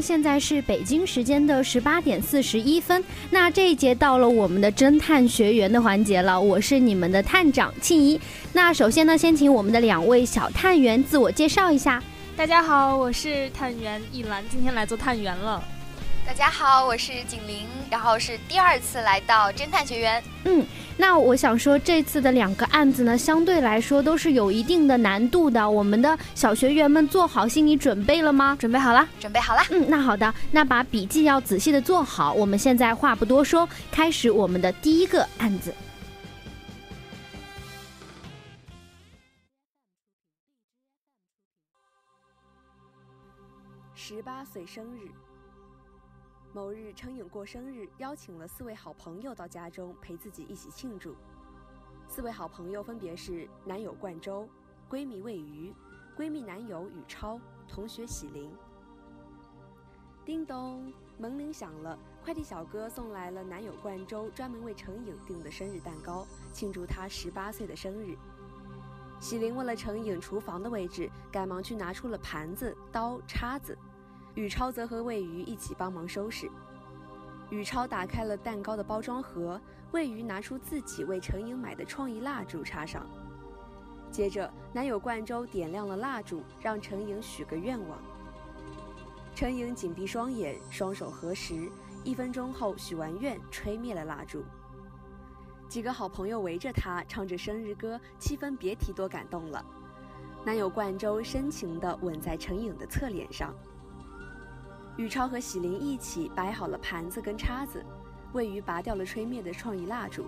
现在是北京时间的十八点四十一分。那这一节到了我们的侦探学员的环节了，我是你们的探长庆怡。那首先呢，先请我们的两位小探员自我介绍一下。大家好，我是探员一兰，今天来做探员了。大家好，我是景玲，然后是第二次来到侦探学院。嗯，那我想说，这次的两个案子呢，相对来说都是有一定的难度的。我们的小学员们做好心理准备了吗？准备好了，准备好了。嗯，那好的，那把笔记要仔细的做好。我们现在话不多说，开始我们的第一个案子。十八岁生日。某日，程颖过生日，邀请了四位好朋友到家中陪自己一起庆祝。四位好朋友分别是男友冠周、闺蜜魏瑜、闺蜜男友宇超、同学喜林。叮咚，门铃响了，快递小哥送来了男友冠周专门为程颖订的生日蛋糕，庆祝他十八岁的生日。喜林问了程颖厨房的位置，赶忙去拿出了盘子、刀、叉子。宇超则和魏瑜一起帮忙收拾。宇超打开了蛋糕的包装盒，魏瑜拿出自己为程颖买的创意蜡烛插上。接着，男友冠周点亮了蜡烛，让程颖许个愿望。程颖紧闭双眼，双手合十，一分钟后许完愿，吹灭了蜡烛。几个好朋友围着他唱着生日歌，气氛别提多感动了。男友冠周深情地吻在程颖的侧脸上。宇超和喜林一起摆好了盘子跟叉子，魏瑜拔掉了吹灭的创意蜡烛。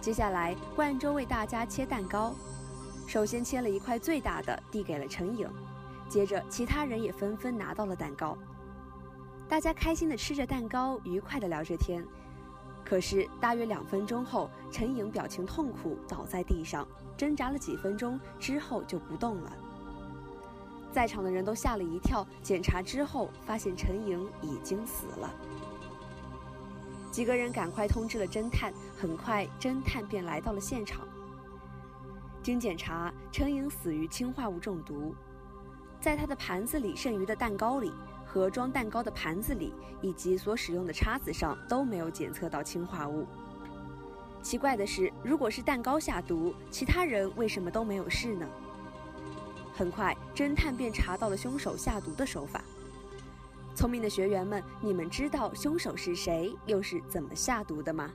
接下来，冠周为大家切蛋糕，首先切了一块最大的，递给了陈颖，接着其他人也纷纷拿到了蛋糕。大家开心地吃着蛋糕，愉快地聊着天。可是大约两分钟后，陈颖表情痛苦，倒在地上，挣扎了几分钟之后就不动了。在场的人都吓了一跳，检查之后发现陈莹已经死了。几个人赶快通知了侦探，很快侦探便来到了现场。经检查，陈莹死于氰化物中毒，在他的盘子里剩余的蛋糕里和装蛋糕的盘子里以及所使用的叉子上都没有检测到氰化物。奇怪的是，如果是蛋糕下毒，其他人为什么都没有事呢？很快，侦探便查到了凶手下毒的手法。聪明的学员们，你们知道凶手是谁，又是怎么下毒的吗？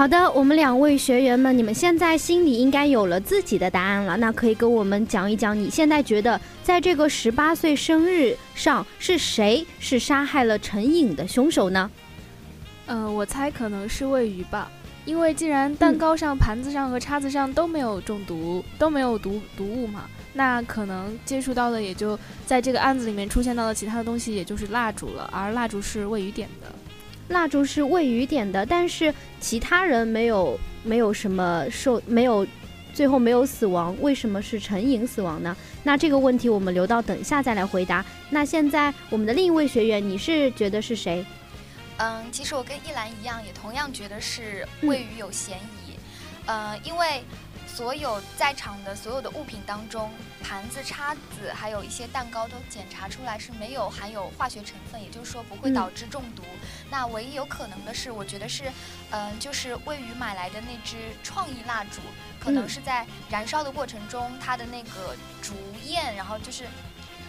好的，我们两位学员们，你们现在心里应该有了自己的答案了。那可以跟我们讲一讲，你现在觉得在这个十八岁生日上是谁是杀害了陈颖的凶手呢？呃，我猜可能是魏鱼吧，因为既然蛋糕上、盘子上和叉子上都没有中毒，都没有毒毒物嘛，那可能接触到的也就在这个案子里面出现到的其他的东西，也就是蜡烛了，而蜡烛是魏鱼点的。蜡烛是魏宇点的，但是其他人没有没有什么受没有，最后没有死亡，为什么是陈颖死亡呢？那这个问题我们留到等一下再来回答。那现在我们的另一位学员，你是觉得是谁？嗯，其实我跟一兰一样，也同样觉得是魏宇有嫌疑。嗯，因为。所有在场的所有的物品当中，盘子、叉子，还有一些蛋糕都检查出来是没有含有化学成分，也就是说不会导致中毒。那唯一有可能的是，我觉得是，嗯，就是位于买来的那支创意蜡烛，可能是在燃烧的过程中，它的那个烛焰，然后就是，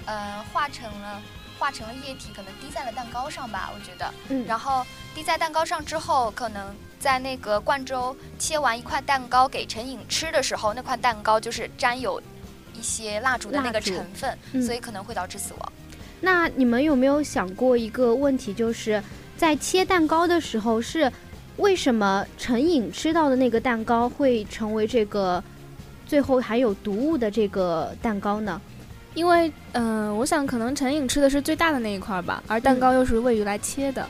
呃，化成了化成了液体，可能滴在了蛋糕上吧，我觉得。嗯。然后滴在蛋糕上之后，可能。在那个冠州切完一块蛋糕给陈颖吃的时候，那块蛋糕就是沾有一些蜡烛的那个成分，所以可能会导致死亡。那你们有没有想过一个问题，就是在切蛋糕的时候，是为什么陈颖吃到的那个蛋糕会成为这个最后含有毒物的这个蛋糕呢？因为，嗯，我想可能陈颖吃的是最大的那一块吧，而蛋糕又是位于来切的。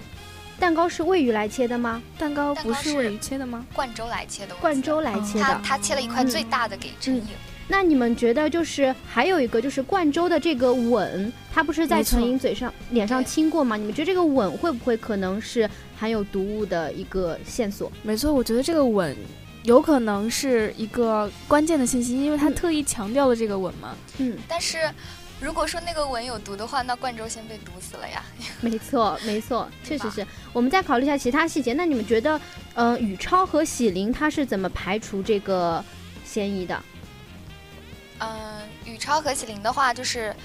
蛋糕是喂鱼来切的吗？蛋糕不是魏鱼切的吗？冠州来切的。冠州来切的。他他切了一块最大的给陈颖。那你们觉得就是还有一个就是冠州的这个吻，他不是在陈颖嘴上、脸上亲过吗？你们觉得这个吻会不会可能是含有毒物的一个线索？没错，我觉得这个吻有可能是一个关键的信息，因为他特意强调了这个吻嘛。嗯，但是。如果说那个吻有毒的话，那冠州先被毒死了呀。没错，没错，确实是。我们再考虑一下其他细节。那你们觉得，呃，宇超和喜林他是怎么排除这个嫌疑的？嗯，宇超和喜林的话，就是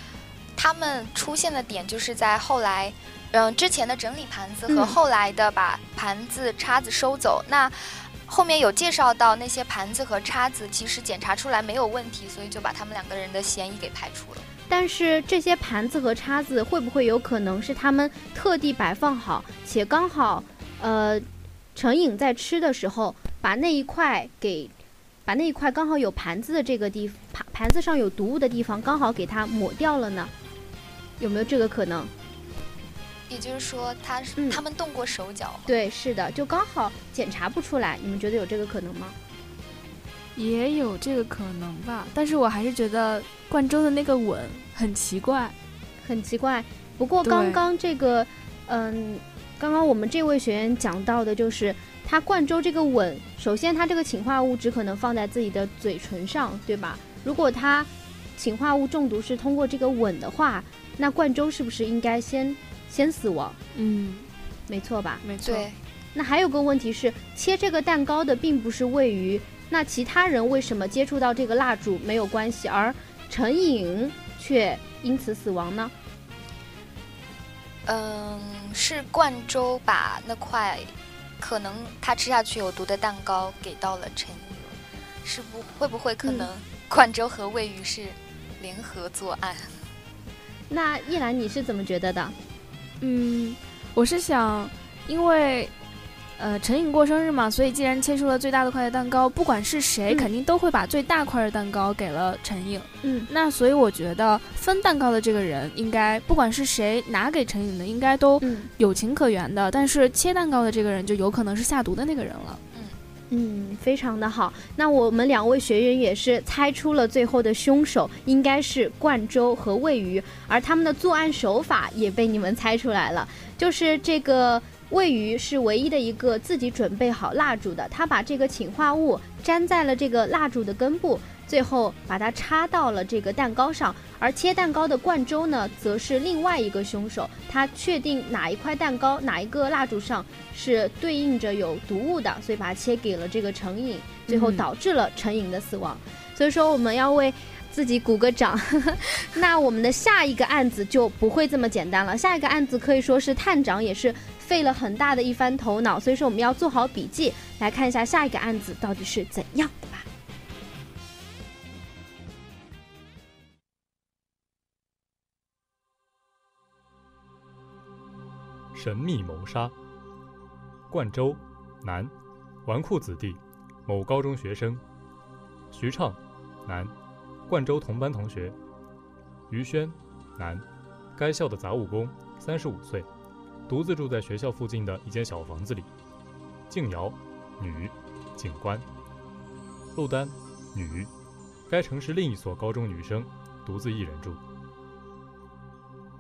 他们出现的点就是在后来，嗯，之前的整理盘子和后来的把盘子、叉子收走。那后面有介绍到那些盘子和叉子，其实检查出来没有问题，所以就把他们两个人的嫌疑给排除了。但是这些盘子和叉子会不会有可能是他们特地摆放好，且刚好，呃，陈颖在吃的时候把那一块给，把那一块刚好有盘子的这个地盘盘子上有毒物的地方刚好给它抹掉了呢？有没有这个可能？也就是说，他他们动过手脚？对，是的，就刚好检查不出来。你们觉得有这个可能吗？也有这个可能吧，但是我还是觉得冠州的那个吻很奇怪，很奇怪。不过刚刚这个，嗯，刚刚我们这位学员讲到的就是他冠州这个吻，首先他这个氰化物只可能放在自己的嘴唇上，对吧？如果他氰化物中毒是通过这个吻的话，那冠州是不是应该先先死亡？嗯，没错吧？没错。那还有个问题是，切这个蛋糕的并不是位于。那其他人为什么接触到这个蜡烛没有关系，而陈颖却因此死亡呢？嗯，是冠州把那块可能他吃下去有毒的蛋糕给到了陈颖，是不会不会可能冠州和魏宇是联合作案？那一兰你是怎么觉得的？嗯，我是想，因为。呃，陈颖过生日嘛，所以既然切出了最大的块的蛋糕，不管是谁，肯定都会把最大块的蛋糕给了陈颖。嗯，那所以我觉得分蛋糕的这个人，应该不管是谁拿给陈颖的，应该都有情可原的。但是切蛋糕的这个人，就有可能是下毒的那个人了。嗯嗯，非常的好。那我们两位学员也是猜出了最后的凶手应该是冠州和魏鱼，而他们的作案手法也被你们猜出来了，就是这个。魏鱼是唯一的一个自己准备好蜡烛的，他把这个氰化物粘在了这个蜡烛的根部，最后把它插到了这个蛋糕上。而切蛋糕的冠州呢，则是另外一个凶手，他确定哪一块蛋糕、哪一个蜡烛上是对应着有毒物的，所以把它切给了这个成瘾，最后导致了成瘾的死亡。所以说，我们要为自己鼓个掌。那我们的下一个案子就不会这么简单了，下一个案子可以说是探长也是。费了很大的一番头脑，所以说我们要做好笔记，来看一下下一个案子到底是怎样的吧。神秘谋杀。冠州，男，纨绔子弟，某高中学生。徐畅，男，冠州同班同学。于轩，男，该校的杂物工，三十五岁。独自住在学校附近的一间小房子里。静瑶，女，警官。陆丹，女，该城市另一所高中女生，独自一人住。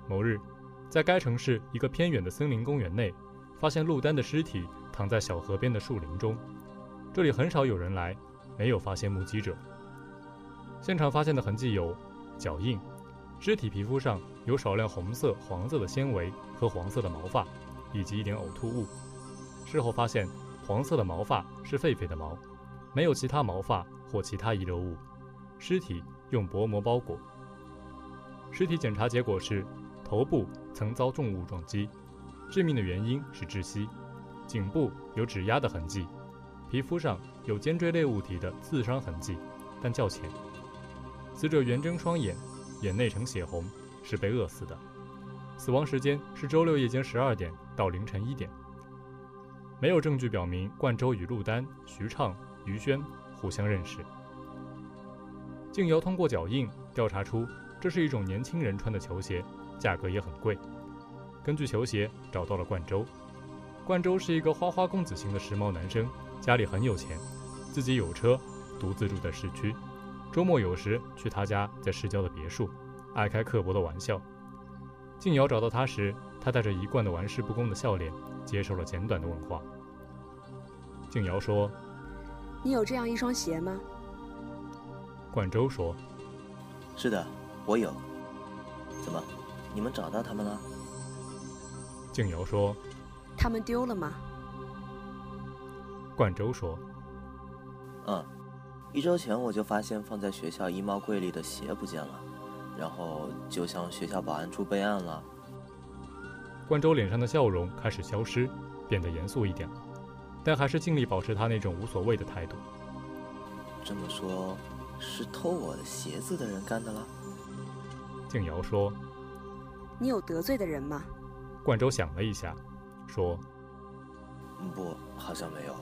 某日，在该城市一个偏远的森林公园内，发现陆丹的尸体躺在小河边的树林中。这里很少有人来，没有发现目击者。现场发现的痕迹有脚印，尸体皮肤上有少量红色、黄色的纤维和黄色的毛发，以及一点呕吐物。事后发现，黄色的毛发是狒狒的毛，没有其他毛发或其他遗留物。尸体用薄膜包裹。尸体检查结果是。头部曾遭重物撞击，致命的原因是窒息。颈部有指压的痕迹，皮肤上有尖锥类物体的刺伤痕迹，但较浅。死者圆睁双眼，眼内呈血红，是被饿死的。死亡时间是周六夜间十二点到凌晨一点。没有证据表明冠州与陆丹、徐畅、于轩互相认识。静瑶通过脚印调查出，这是一种年轻人穿的球鞋。价格也很贵。根据球鞋找到了冠州，冠州是一个花花公子型的时髦男生，家里很有钱，自己有车，独自住在市区。周末有时去他家在市郊的别墅，爱开刻薄的玩笑。静瑶找到他时，他带着一贯的玩世不恭的笑脸，接受了简短的问话。静瑶说：“你有这样一双鞋吗？”冠周说：“是的，我有。怎么？”你们找到他们了？静瑶说：“他们丢了吗？”冠周说：“嗯，一周前我就发现放在学校衣帽柜里的鞋不见了，然后就向学校保安处备案了。”冠周脸上的笑容开始消失，变得严肃一点了，但还是尽力保持他那种无所谓的态度。这么说，是偷我的鞋子的人干的了？静瑶说。你有得罪的人吗？冠州想了一下，说：“不，好像没有。”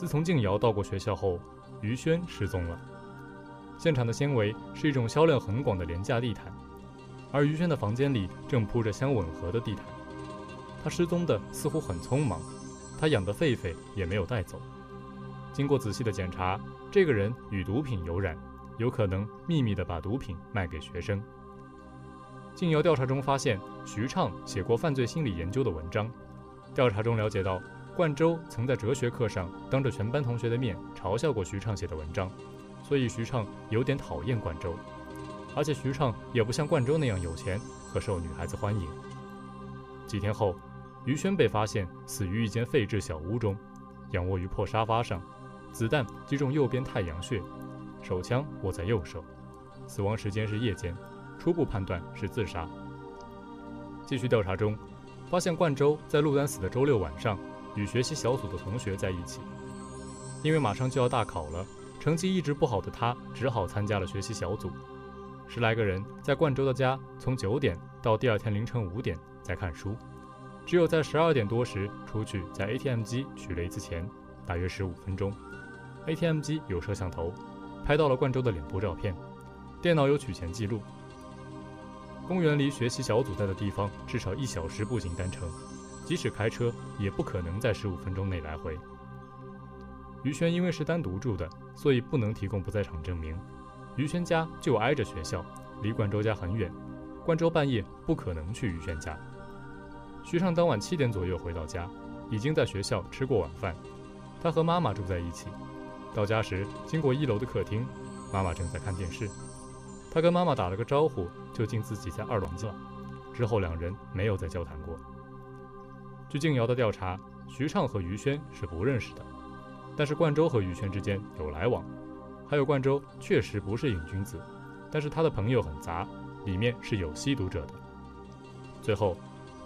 自从静瑶到过学校后，于轩失踪了。现场的纤维是一种销量很广的廉价地毯，而于轩的房间里正铺着相吻合的地毯。他失踪的似乎很匆忙，他养的狒狒也没有带走。经过仔细的检查，这个人与毒品有染，有可能秘密地把毒品卖给学生。静瑶调查中发现，徐畅写过犯罪心理研究的文章。调查中了解到，冠州曾在哲学课上当着全班同学的面嘲笑过徐畅写的文章，所以徐畅有点讨厌冠州。而且徐畅也不像冠州那样有钱和受女孩子欢迎。几天后，于轩被发现死于一间废置小屋中，仰卧于破沙发上，子弹击中右边太阳穴，手枪握在右手，死亡时间是夜间。初步判断是自杀。继续调查中，发现冠州在陆丹死的周六晚上与学习小组的同学在一起。因为马上就要大考了，成绩一直不好的他只好参加了学习小组。十来个人在冠州的家，从九点到第二天凌晨五点在看书，只有在十二点多时出去在 ATM 机取了一次钱，大约十五分钟。ATM 机有摄像头，拍到了冠州的脸部照片，电脑有取钱记录。公园离学习小组在的地方至少一小时步行单程，即使开车也不可能在十五分钟内来回。于轩因为是单独住的，所以不能提供不在场证明。于轩家就挨着学校，离冠州家很远，冠州半夜不可能去于轩家。徐畅当晚七点左右回到家，已经在学校吃过晚饭。他和妈妈住在一起，到家时经过一楼的客厅，妈妈正在看电视。他跟妈妈打了个招呼，就进自己在二楼了。之后两人没有再交谈过。据静瑶的调查，徐畅和于轩是不认识的，但是冠州和于轩之间有来往。还有冠州确实不是瘾君子，但是他的朋友很杂，里面是有吸毒者的。最后，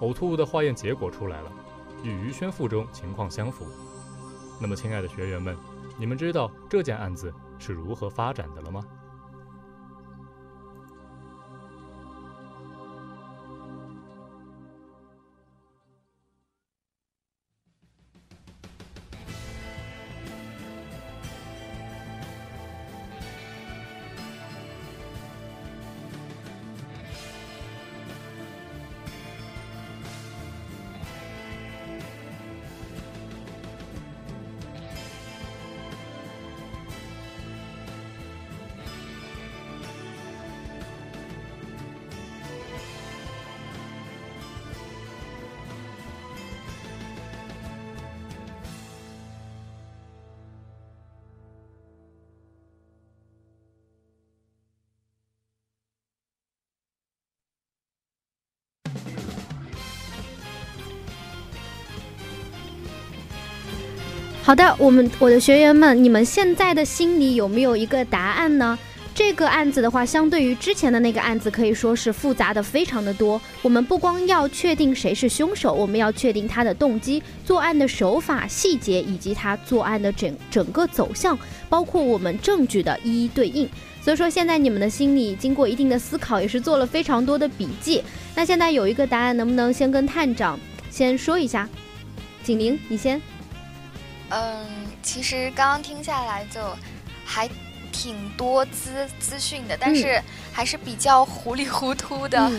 呕吐物的化验结果出来了，与于轩腹中情况相符。那么，亲爱的学员们，你们知道这件案子是如何发展的了吗？好的，我们我的学员们，你们现在的心里有没有一个答案呢？这个案子的话，相对于之前的那个案子，可以说是复杂的非常的多。我们不光要确定谁是凶手，我们要确定他的动机、作案的手法、细节以及他作案的整整个走向，包括我们证据的一一对应。所以说，现在你们的心里经过一定的思考，也是做了非常多的笔记。那现在有一个答案，能不能先跟探长先说一下？景玲，你先。嗯，其实刚刚听下来就还。挺多资资讯的，但是还是比较糊里糊涂的。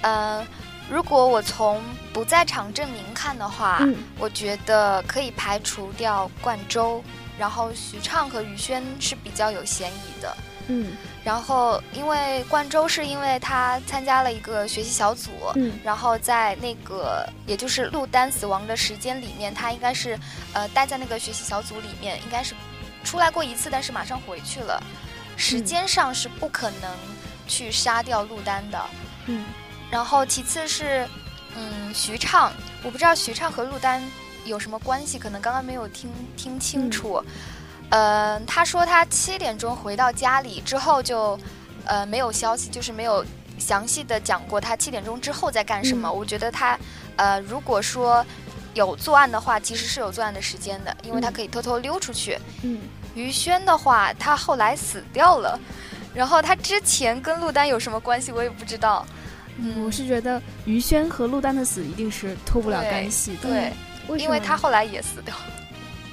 呃，如果我从不在场证明看的话，我觉得可以排除掉冠周，然后徐畅和于轩是比较有嫌疑的。嗯，然后因为冠周是因为他参加了一个学习小组，嗯，然后在那个也就是陆丹死亡的时间里面，他应该是呃待在那个学习小组里面，应该是。出来过一次，但是马上回去了，时间上是不可能去杀掉陆丹的。嗯，然后其次是，嗯，徐畅，我不知道徐畅和陆丹有什么关系，可能刚刚没有听听清楚。呃，他说他七点钟回到家里之后就，呃，没有消息，就是没有详细的讲过他七点钟之后在干什么。我觉得他，呃，如果说。有作案的话，其实是有作案的时间的，因为他可以偷偷溜出去。嗯，于轩的话，他后来死掉了，然后他之前跟陆丹有什么关系，我也不知道。嗯，我是觉得于轩和陆丹的死一定是脱不了干系的，对，因为他后来也死掉了。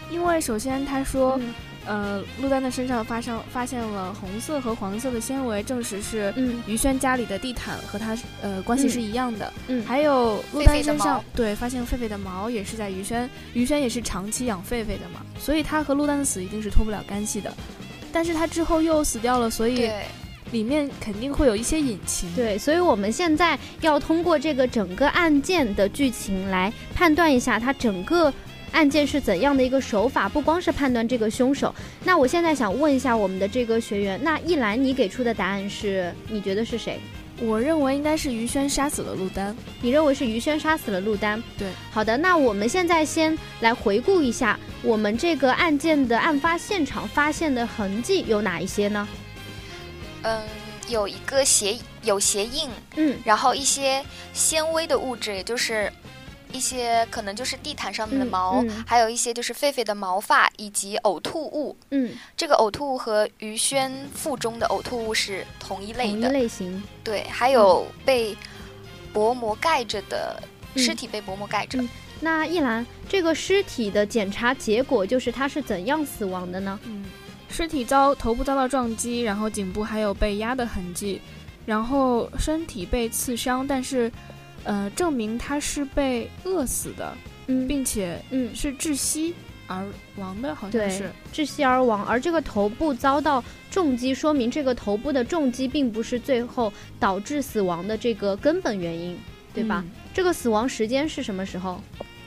因为首先他说。呃，陆丹的身上发生发现了红色和黄色的纤维，证实是于轩家里的地毯和他呃关系是一样的。嗯，还有陆丹身上对发现狒狒的毛也是在于轩，于轩也是长期养狒狒的嘛，所以他和陆丹的死一定是脱不了干系的。但是他之后又死掉了，所以里面肯定会有一些隐情。对，所以我们现在要通过这个整个案件的剧情来判断一下他整个。案件是怎样的一个手法？不光是判断这个凶手。那我现在想问一下我们的这个学员，那一兰你给出的答案是？你觉得是谁？我认为应该是于轩杀死了陆丹。你认为是于轩杀死了陆丹？对。好的，那我们现在先来回顾一下我们这个案件的案发现场发现的痕迹有哪一些呢？嗯，有一个鞋有鞋印，嗯，然后一些纤维的物质，也就是。一些可能就是地毯上面的毛，还有一些就是狒狒的毛发以及呕吐物。嗯，这个呕吐物和于轩腹中的呕吐物是同一类的。同一类型。对，还有被薄膜盖着的尸体被薄膜盖着。那一兰，这个尸体的检查结果就是他是怎样死亡的呢？嗯，尸体遭头部遭到撞击，然后颈部还有被压的痕迹，然后身体被刺伤，但是。呃，证明他是被饿死的，嗯，并且嗯是窒息而亡的，好像是窒息而亡。而这个头部遭到重击，说明这个头部的重击并不是最后导致死亡的这个根本原因，对吧？这个死亡时间是什么时候？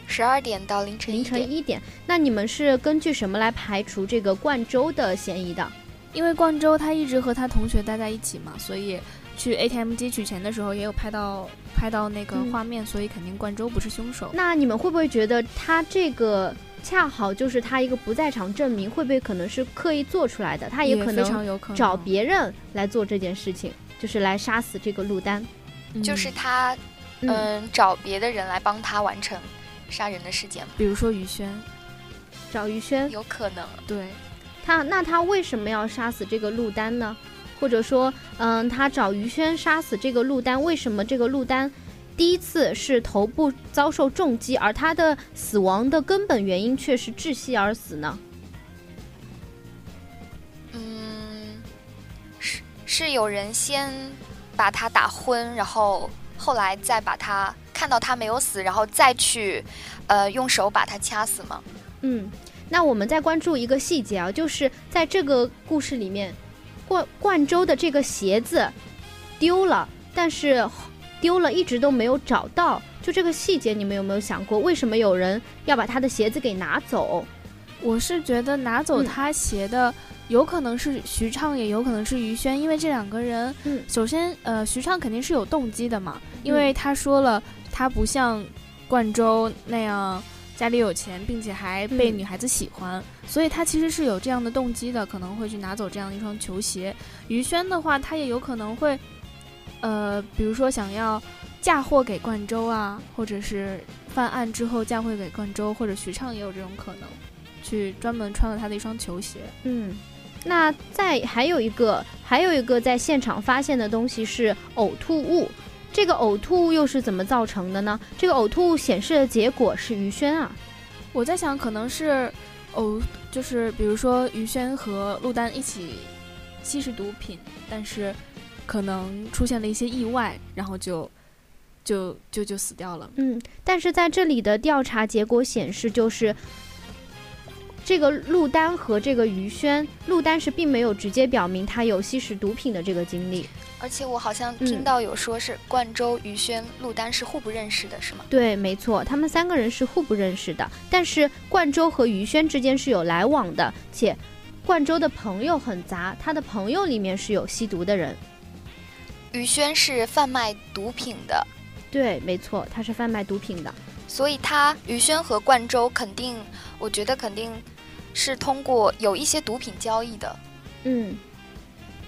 十二点到凌晨凌晨一点。那你们是根据什么来排除这个冠周的嫌疑的？因为冠周他一直和他同学待在一起嘛，所以。去 ATM 机取钱的时候，也有拍到拍到那个画面，所以肯定冠周不是凶手。那你们会不会觉得他这个恰好就是他一个不在场证明？会不会可能是刻意做出来的？他也可能找别人来做这件事情，就是来杀死这个陆丹。就是他，嗯，找别的人来帮他完成杀人的事件，比如说于轩，找于轩，有可能。对，他那他为什么要杀死这个陆丹呢？或者说，嗯，他找于轩杀死这个陆丹，为什么这个陆丹第一次是头部遭受重击，而他的死亡的根本原因却是窒息而死呢？嗯，是是有人先把他打昏，然后后来再把他看到他没有死，然后再去呃用手把他掐死吗？嗯，那我们再关注一个细节啊，就是在这个故事里面。冠冠州的这个鞋子丢了，但是丢了一直都没有找到。就这个细节，你们有没有想过，为什么有人要把他的鞋子给拿走？我是觉得拿走他鞋的，有可能是徐畅，也有可能是于轩，因为这两个人，嗯，首先，呃，徐畅肯定是有动机的嘛，因为他说了，他不像冠州那样。家里有钱，并且还被女孩子喜欢，所以他其实是有这样的动机的，可能会去拿走这样一双球鞋。于轩的话，他也有可能会，呃，比如说想要嫁祸给冠周啊，或者是犯案之后嫁祸给冠周，或者徐畅也有这种可能，去专门穿了他的一双球鞋。嗯。那在还有一个，还有一个在现场发现的东西是呕吐物，这个呕吐物又是怎么造成的呢？这个呕吐物显示的结果是于轩啊，我在想可能是哦，就是比如说于轩和陆丹一起吸食毒品，但是可能出现了一些意外，然后就就就就死掉了。嗯，但是在这里的调查结果显示就是。这个陆丹和这个于轩，陆丹是并没有直接表明他有吸食毒品的这个经历，而且我好像听到有说是冠州、于轩、陆丹是互不认识的，是吗？对，没错，他们三个人是互不认识的。但是冠州和于轩之间是有来往的，且冠州的朋友很杂，他的朋友里面是有吸毒的人。于轩是贩卖毒品的，对，没错，他是贩卖毒品的，所以他于轩和冠州肯定，我觉得肯定。是通过有一些毒品交易的，嗯，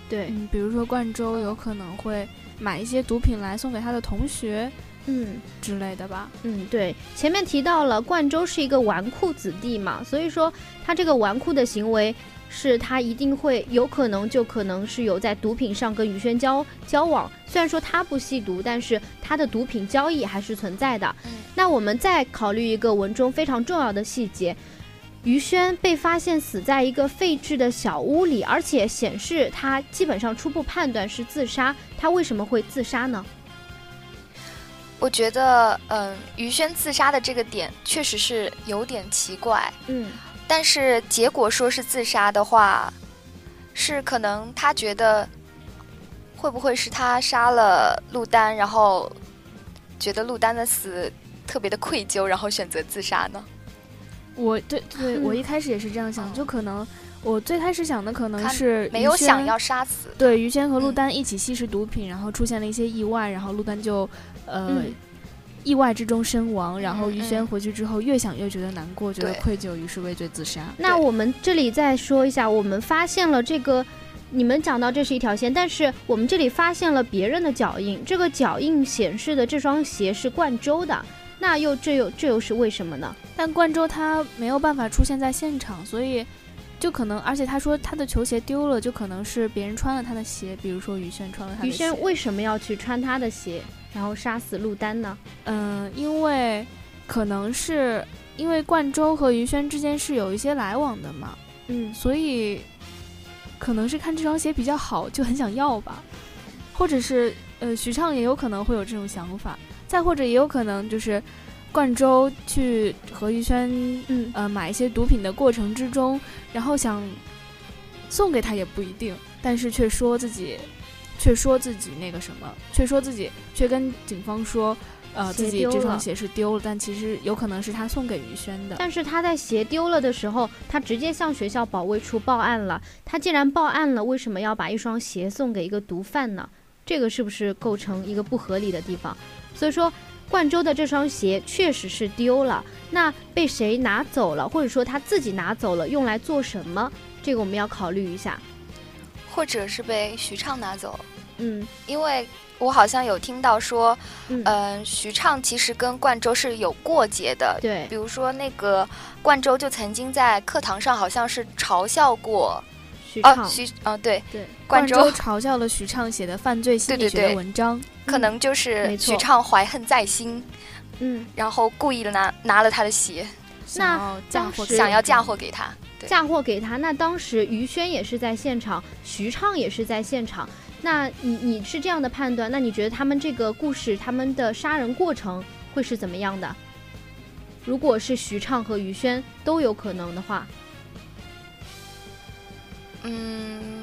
对，嗯，比如说冠州有可能会买一些毒品来送给他的同学，嗯之类的吧，嗯，对，前面提到了冠州是一个纨绔子弟嘛，所以说他这个纨绔的行为是他一定会有可能就可能是有在毒品上跟于轩交交往，虽然说他不吸毒，但是他的毒品交易还是存在的。那我们再考虑一个文中非常重要的细节。于轩被发现死在一个废置的小屋里，而且显示他基本上初步判断是自杀。他为什么会自杀呢？我觉得，嗯，于轩自杀的这个点确实是有点奇怪。嗯，但是结果说是自杀的话，是可能他觉得会不会是他杀了陆丹，然后觉得陆丹的死特别的愧疚，然后选择自杀呢？我对对，我 一开始也是这样想，就可能我最开始想的可能是没有想要杀死，对于谦和陆丹一起吸食毒品，然后出现了一些意外，然后陆丹就呃意外之中身亡，然后于轩回去之后越想越觉得难过，觉得愧疚，于是畏罪自杀。那我们这里再说一下，我们发现了这个，你们讲到这是一条线，但是我们这里发现了别人的脚印，这个脚印显示的这双鞋是冠周的。那又这又这又是为什么呢？但冠州他没有办法出现在现场，所以就可能，而且他说他的球鞋丢了，就可能是别人穿了他的鞋，比如说于轩穿了他的鞋。于轩为什么要去穿他的鞋，然后杀死陆丹呢？嗯，因为可能是因为冠州和于轩之间是有一些来往的嘛，嗯，所以可能是看这双鞋比较好，就很想要吧，或者是呃，徐畅也有可能会有这种想法。再或者也有可能就是，冠周去和于轩嗯呃买一些毒品的过程之中，然后想送给他也不一定，但是却说自己，却说自己那个什么，却说自己却跟警方说，呃自己这双鞋是丢了，但其实有可能是他送给于轩的。但是他在鞋丢了的时候，他直接向学校保卫处报案了。他既然报案了，为什么要把一双鞋送给一个毒贩呢？这个是不是构成一个不合理的地方？所以说，冠州的这双鞋确实是丢了。那被谁拿走了，或者说他自己拿走了，用来做什么？这个我们要考虑一下。或者是被徐畅拿走。嗯，因为我好像有听到说，嗯，徐畅其实跟冠州是有过节的。对，比如说那个冠州就曾经在课堂上好像是嘲笑过。哦，徐，哦，对对，冠州嘲笑了徐畅写的犯罪心理学的文章，可能就是徐畅怀恨在心，嗯，然后故意的拿拿了他的鞋，那嫁祸想要嫁祸给他，嫁祸给他。那当时于轩也是在现场，徐畅也是在现场。那你你是这样的判断？那你觉得他们这个故事，他们的杀人过程会是怎么样的？如果是徐畅和于轩都有可能的话。嗯，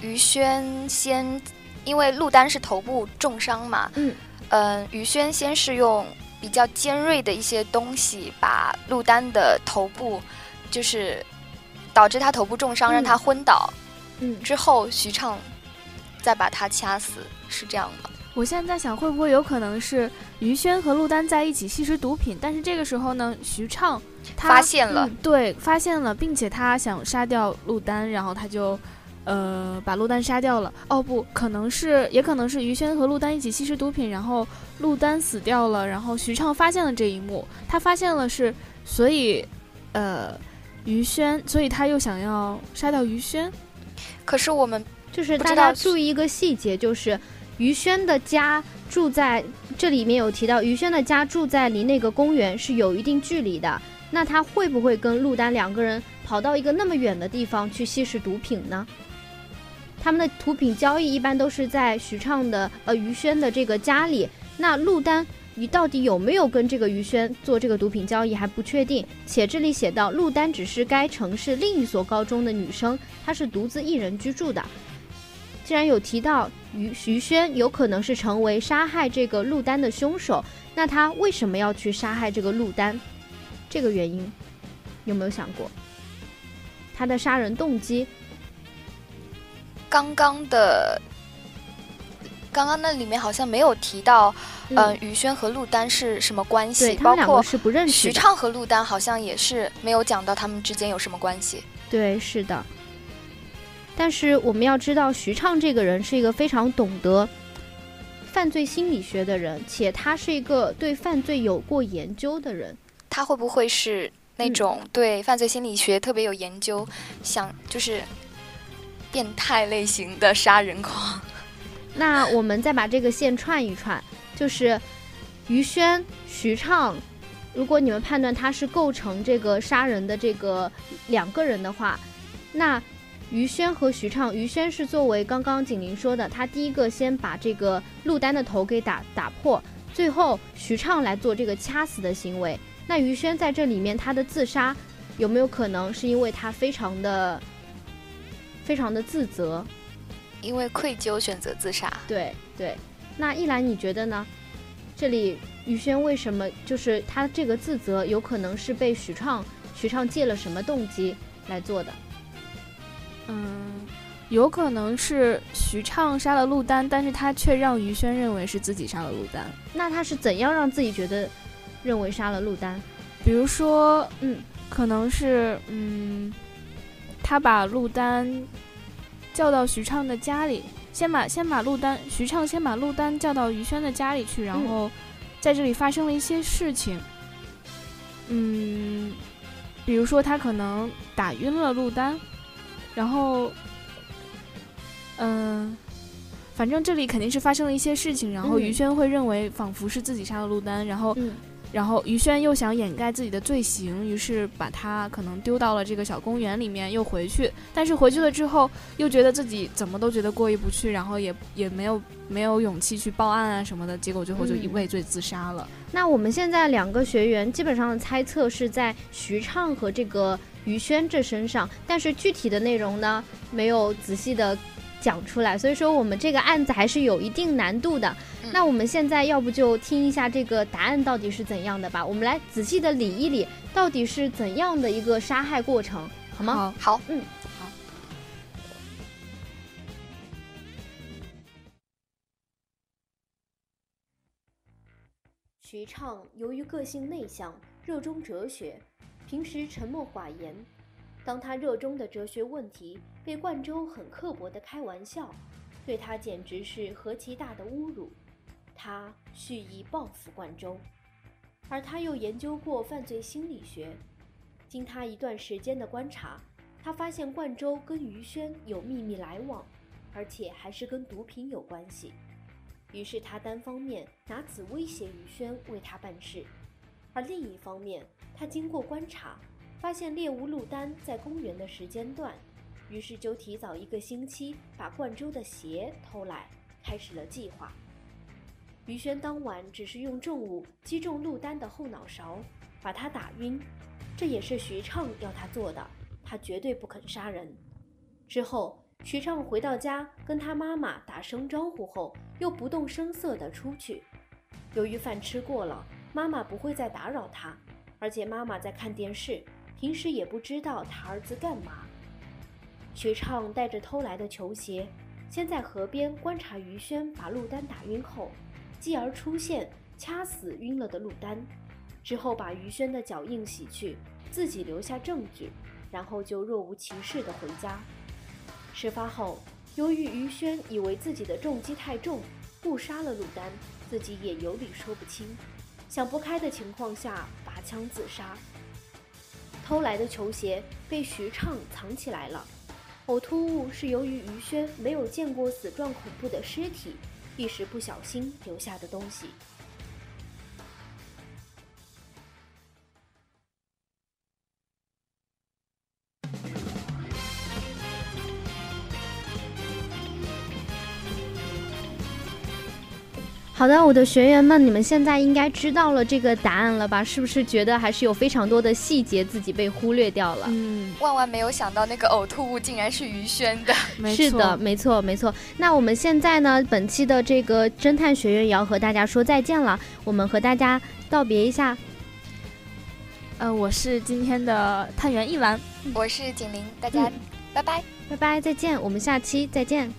于轩先，因为陆丹是头部重伤嘛，嗯，嗯，于轩先是用比较尖锐的一些东西把陆丹的头部，就是导致他头部重伤，让他昏倒，嗯，之后徐畅再把他掐死，是这样吗？我现在在想，会不会有可能是于轩和陆丹在一起吸食毒品，但是这个时候呢，徐畅他发现了，对，发现了，并且他想杀掉陆丹，然后他就，呃，把陆丹杀掉了。哦，不可能是，也可能是于轩和陆丹一起吸食毒品，然后陆丹死掉了，然后徐畅发现了这一幕，他发现了是，所以，呃，于轩，所以他又想要杀掉于轩。可是我们就是大家注意一个细节，就是。于轩的家住在这里面有提到，于轩的家住在离那个公园是有一定距离的。那他会不会跟陆丹两个人跑到一个那么远的地方去吸食毒品呢？他们的毒品交易一般都是在徐畅的呃于轩的这个家里。那陆丹你到底有没有跟这个于轩做这个毒品交易还不确定。且这里写到，陆丹只是该城市另一所高中的女生，她是独自一人居住的。既然有提到于徐轩有可能是成为杀害这个陆丹的凶手，那他为什么要去杀害这个陆丹？这个原因有没有想过？他的杀人动机？刚刚的，刚刚那里面好像没有提到，嗯，于轩和陆丹是什么关系？他们两个是不认识。徐畅和陆丹好像也是没有讲到他们之间有什么关系。对，是的。但是我们要知道，徐畅这个人是一个非常懂得犯罪心理学的人，且他是一个对犯罪有过研究的人。他会不会是那种对犯罪心理学特别有研究，想就是变态类型的杀人狂？那我们再把这个线串一串，就是于轩、徐畅，如果你们判断他是构成这个杀人的这个两个人的话，那。于轩和徐畅，于轩是作为刚刚景林说的，他第一个先把这个陆丹的头给打打破，最后徐畅来做这个掐死的行为。那于轩在这里面他的自杀有没有可能是因为他非常的非常的自责，因为愧疚选择自杀？对对。那一兰你觉得呢？这里于轩为什么就是他这个自责有可能是被徐畅徐畅借了什么动机来做的？嗯，有可能是徐畅杀了陆丹，但是他却让于轩认为是自己杀了陆丹。那他是怎样让自己觉得认为杀了陆丹？比如说，嗯，可能是，嗯，他把陆丹叫到徐畅的家里，先把先把陆丹，徐畅先把陆丹叫到于轩的家里去，然后在这里发生了一些事情。嗯，比如说他可能打晕了陆丹。然后，嗯，反正这里肯定是发生了一些事情，然后于轩会认为仿佛是自己杀了陆丹，然后，然后于轩又想掩盖自己的罪行，于是把他可能丢到了这个小公园里面，又回去，但是回去了之后，又觉得自己怎么都觉得过意不去，然后也也没有没有勇气去报案啊什么的，结果最后就以畏罪自杀了。那我们现在两个学员基本上的猜测是在徐畅和这个。于轩这身上，但是具体的内容呢，没有仔细的讲出来，所以说我们这个案子还是有一定难度的。那我们现在要不就听一下这个答案到底是怎样的吧？我们来仔细的理一理，到底是怎样的一个杀害过程，好吗？好，嗯，好。徐畅由于个性内向，热衷哲学。平时沉默寡言，当他热衷的哲学问题被冠州很刻薄的开玩笑，对他简直是何其大的侮辱。他蓄意报复冠州，而他又研究过犯罪心理学。经他一段时间的观察，他发现冠州跟于轩有秘密来往，而且还是跟毒品有关系。于是他单方面拿此威胁于轩为他办事，而另一方面。他经过观察，发现猎物陆丹在公园的时间段，于是就提早一个星期把冠州的鞋偷来，开始了计划。于轩当晚只是用重物击中陆丹的后脑勺，把他打晕，这也是徐畅要他做的，他绝对不肯杀人。之后，徐畅回到家跟他妈妈打声招呼后，又不动声色地出去。由于饭吃过了，妈妈不会再打扰他。而且妈妈在看电视，平时也不知道他儿子干嘛。徐畅带着偷来的球鞋，先在河边观察于轩把陆丹打晕后，继而出现掐死晕了的陆丹，之后把于轩的脚印洗去，自己留下证据，然后就若无其事的回家。事发后，由于于轩以为自己的重击太重，误杀了陆丹，自己也有理说不清，想不开的情况下拔枪自杀。偷来的球鞋被徐畅藏起来了。呕吐物是由于于轩没有见过死状恐怖的尸体，一时不小心留下的东西。好的，我的学员们，你们现在应该知道了这个答案了吧？是不是觉得还是有非常多的细节自己被忽略掉了？嗯，万万没有想到那个呕吐物竟然是于轩的。是的，没错，没错。那我们现在呢，本期的这个侦探学院也要和大家说再见了，我们和大家道别一下。呃，我是今天的探员一兰，我是景玲，大家拜拜，拜拜，再见，我们下期再见。